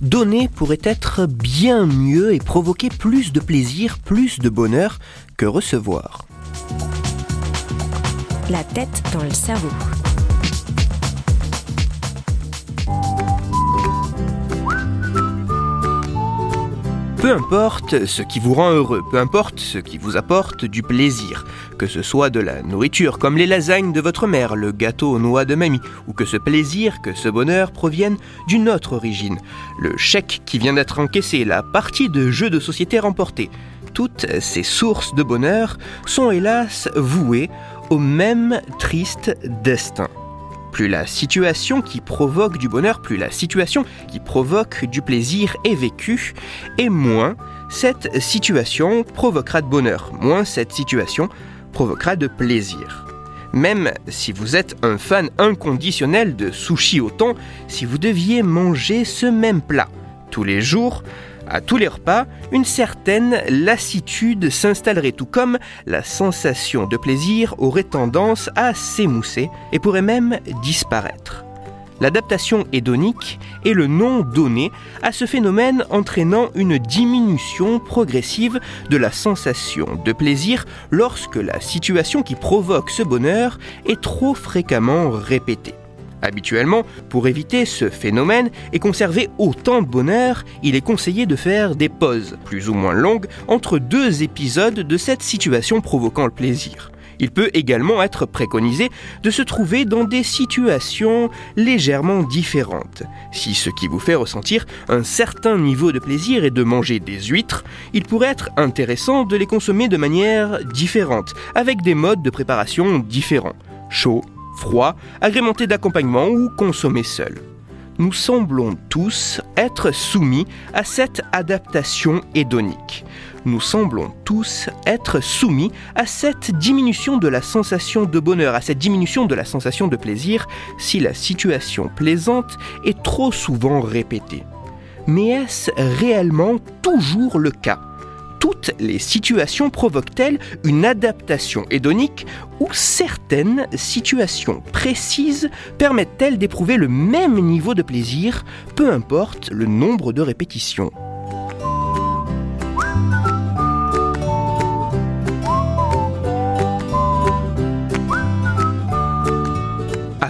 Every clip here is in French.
donner pourrait être bien mieux et provoquer plus de plaisir, plus de bonheur que recevoir. La tête dans le cerveau. Peu importe ce qui vous rend heureux, peu importe ce qui vous apporte du plaisir, que ce soit de la nourriture comme les lasagnes de votre mère, le gâteau aux noix de mamie, ou que ce plaisir, que ce bonheur proviennent d'une autre origine, le chèque qui vient d'être encaissé, la partie de jeu de société remportée. Toutes ces sources de bonheur sont hélas vouées au même triste destin. Plus la situation qui provoque du bonheur, plus la situation qui provoque du plaisir est vécue, et moins cette situation provoquera de bonheur, moins cette situation provoquera de plaisir. Même si vous êtes un fan inconditionnel de sushi au thon, si vous deviez manger ce même plat tous les jours, à tous les repas, une certaine lassitude s'installerait tout comme la sensation de plaisir aurait tendance à s'émousser et pourrait même disparaître. L'adaptation hédonique est le nom donné à ce phénomène entraînant une diminution progressive de la sensation de plaisir lorsque la situation qui provoque ce bonheur est trop fréquemment répétée. Habituellement, pour éviter ce phénomène et conserver autant de bonheur, il est conseillé de faire des pauses, plus ou moins longues, entre deux épisodes de cette situation provoquant le plaisir. Il peut également être préconisé de se trouver dans des situations légèrement différentes. Si ce qui vous fait ressentir un certain niveau de plaisir est de manger des huîtres, il pourrait être intéressant de les consommer de manière différente, avec des modes de préparation différents. Chaud, froid, agrémenté d'accompagnement ou consommé seul. Nous semblons tous être soumis à cette adaptation hédonique. Nous semblons tous être soumis à cette diminution de la sensation de bonheur, à cette diminution de la sensation de plaisir si la situation plaisante est trop souvent répétée. Mais est-ce réellement toujours le cas? Toutes les situations provoquent-elles une adaptation hédonique ou certaines situations précises permettent-elles d'éprouver le même niveau de plaisir, peu importe le nombre de répétitions?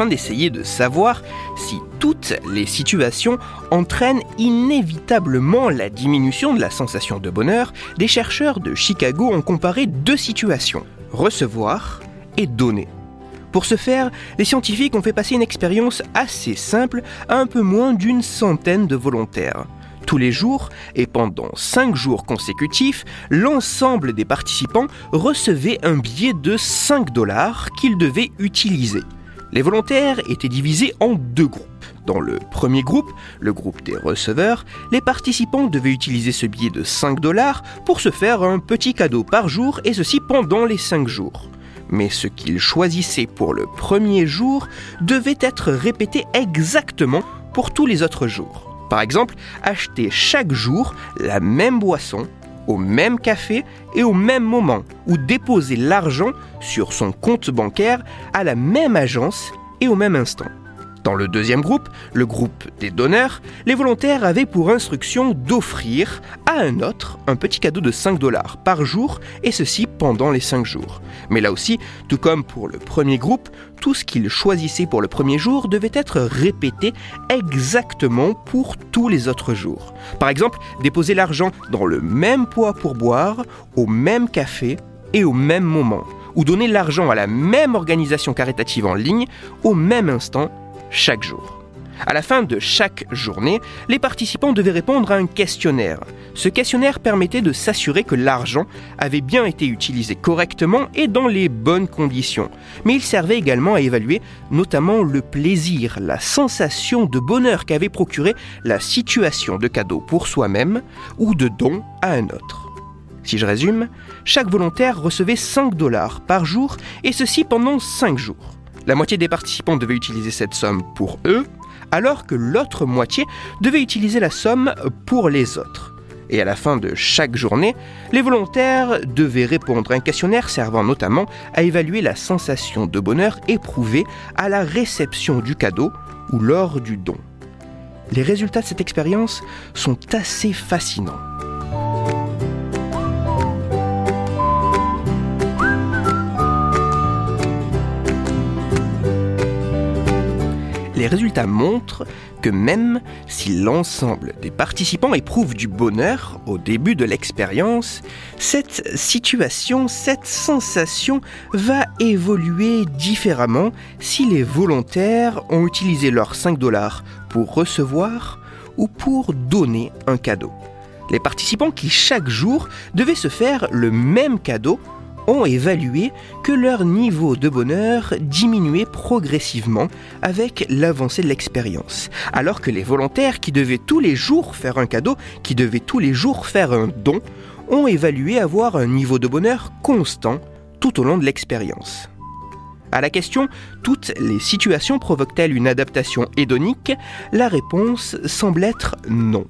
Afin d'essayer de savoir si toutes les situations entraînent inévitablement la diminution de la sensation de bonheur, des chercheurs de Chicago ont comparé deux situations, recevoir et donner. Pour ce faire, les scientifiques ont fait passer une expérience assez simple à un peu moins d'une centaine de volontaires. Tous les jours et pendant cinq jours consécutifs, l'ensemble des participants recevaient un billet de 5 dollars qu'ils devaient utiliser. Les volontaires étaient divisés en deux groupes. Dans le premier groupe, le groupe des receveurs, les participants devaient utiliser ce billet de 5 dollars pour se faire un petit cadeau par jour et ceci pendant les 5 jours. Mais ce qu'ils choisissaient pour le premier jour devait être répété exactement pour tous les autres jours. Par exemple, acheter chaque jour la même boisson au même café et au même moment, ou déposer l'argent sur son compte bancaire à la même agence et au même instant. Dans le deuxième groupe, le groupe des donneurs, les volontaires avaient pour instruction d'offrir à un autre un petit cadeau de 5 dollars par jour, et ceci pendant les 5 jours. Mais là aussi, tout comme pour le premier groupe, tout ce qu'ils choisissaient pour le premier jour devait être répété exactement pour tous les autres jours. Par exemple, déposer l'argent dans le même poids pour boire, au même café et au même moment, ou donner l'argent à la même organisation caritative en ligne au même instant chaque jour. À la fin de chaque journée, les participants devaient répondre à un questionnaire. Ce questionnaire permettait de s'assurer que l'argent avait bien été utilisé correctement et dans les bonnes conditions. Mais il servait également à évaluer notamment le plaisir, la sensation de bonheur qu'avait procuré la situation de cadeau pour soi-même ou de don à un autre. Si je résume, chaque volontaire recevait 5 dollars par jour et ceci pendant 5 jours. La moitié des participants devait utiliser cette somme pour eux, alors que l'autre moitié devait utiliser la somme pour les autres. Et à la fin de chaque journée, les volontaires devaient répondre à un questionnaire servant notamment à évaluer la sensation de bonheur éprouvée à la réception du cadeau ou lors du don. Les résultats de cette expérience sont assez fascinants. Les résultats montrent que même si l'ensemble des participants éprouvent du bonheur au début de l'expérience, cette situation, cette sensation va évoluer différemment si les volontaires ont utilisé leurs 5 dollars pour recevoir ou pour donner un cadeau. Les participants qui chaque jour devaient se faire le même cadeau ont évalué que leur niveau de bonheur diminuait progressivement avec l'avancée de l'expérience, alors que les volontaires qui devaient tous les jours faire un cadeau, qui devaient tous les jours faire un don, ont évalué avoir un niveau de bonheur constant tout au long de l'expérience. À la question toutes les situations provoquent-elles une adaptation hédonique? La réponse semble être non.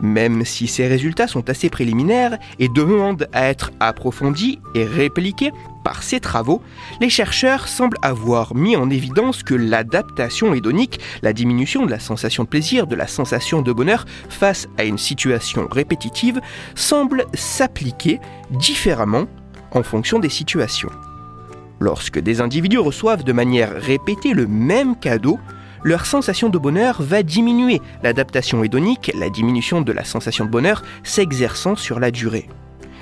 Même si ces résultats sont assez préliminaires et demandent à être approfondis et répliqués par ces travaux, les chercheurs semblent avoir mis en évidence que l'adaptation hédonique, la diminution de la sensation de plaisir, de la sensation de bonheur face à une situation répétitive, semble s'appliquer différemment en fonction des situations. Lorsque des individus reçoivent de manière répétée le même cadeau, leur sensation de bonheur va diminuer, l'adaptation hédonique, la diminution de la sensation de bonheur, s'exerçant sur la durée.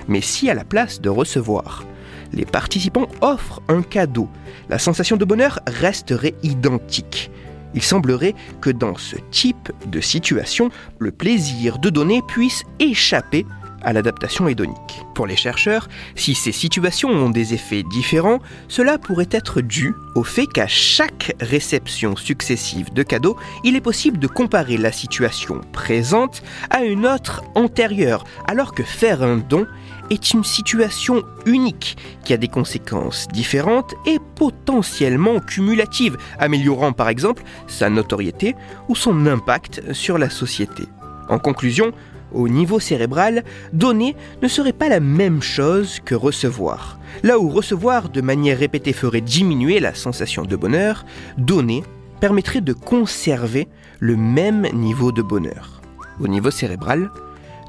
Mais si à la place de recevoir, les participants offrent un cadeau, la sensation de bonheur resterait identique. Il semblerait que dans ce type de situation, le plaisir de donner puisse échapper à l'adaptation hédonique. Pour les chercheurs, si ces situations ont des effets différents, cela pourrait être dû au fait qu'à chaque réception successive de cadeaux, il est possible de comparer la situation présente à une autre antérieure, alors que faire un don est une situation unique qui a des conséquences différentes et potentiellement cumulatives, améliorant par exemple sa notoriété ou son impact sur la société. En conclusion, au niveau cérébral, donner ne serait pas la même chose que recevoir. Là où recevoir de manière répétée ferait diminuer la sensation de bonheur, donner permettrait de conserver le même niveau de bonheur. Au niveau cérébral,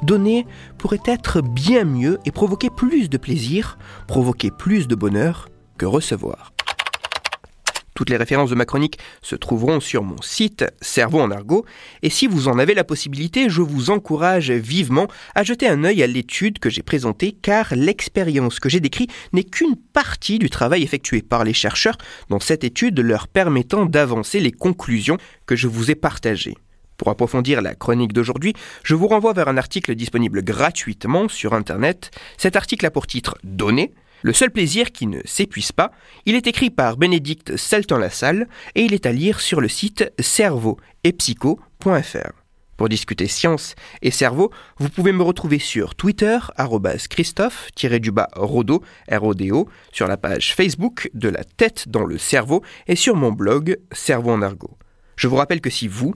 donner pourrait être bien mieux et provoquer plus de plaisir, provoquer plus de bonheur que recevoir. Toutes les références de ma chronique se trouveront sur mon site Cerveau en argot. Et si vous en avez la possibilité, je vous encourage vivement à jeter un œil à l'étude que j'ai présentée, car l'expérience que j'ai décrite n'est qu'une partie du travail effectué par les chercheurs dans cette étude leur permettant d'avancer les conclusions que je vous ai partagées. Pour approfondir la chronique d'aujourd'hui, je vous renvoie vers un article disponible gratuitement sur Internet. Cet article a pour titre Données le seul plaisir qui ne s'épuise pas, il est écrit par Bénédicte Selton-Lassalle et il est à lire sur le site cerveau et psycho.fr. Pour discuter science et cerveau, vous pouvez me retrouver sur Twitter, Christophe-Rodo, R-O-D-O, sur la page Facebook de la tête dans le cerveau et sur mon blog Cerveau en argot. Je vous rappelle que si vous,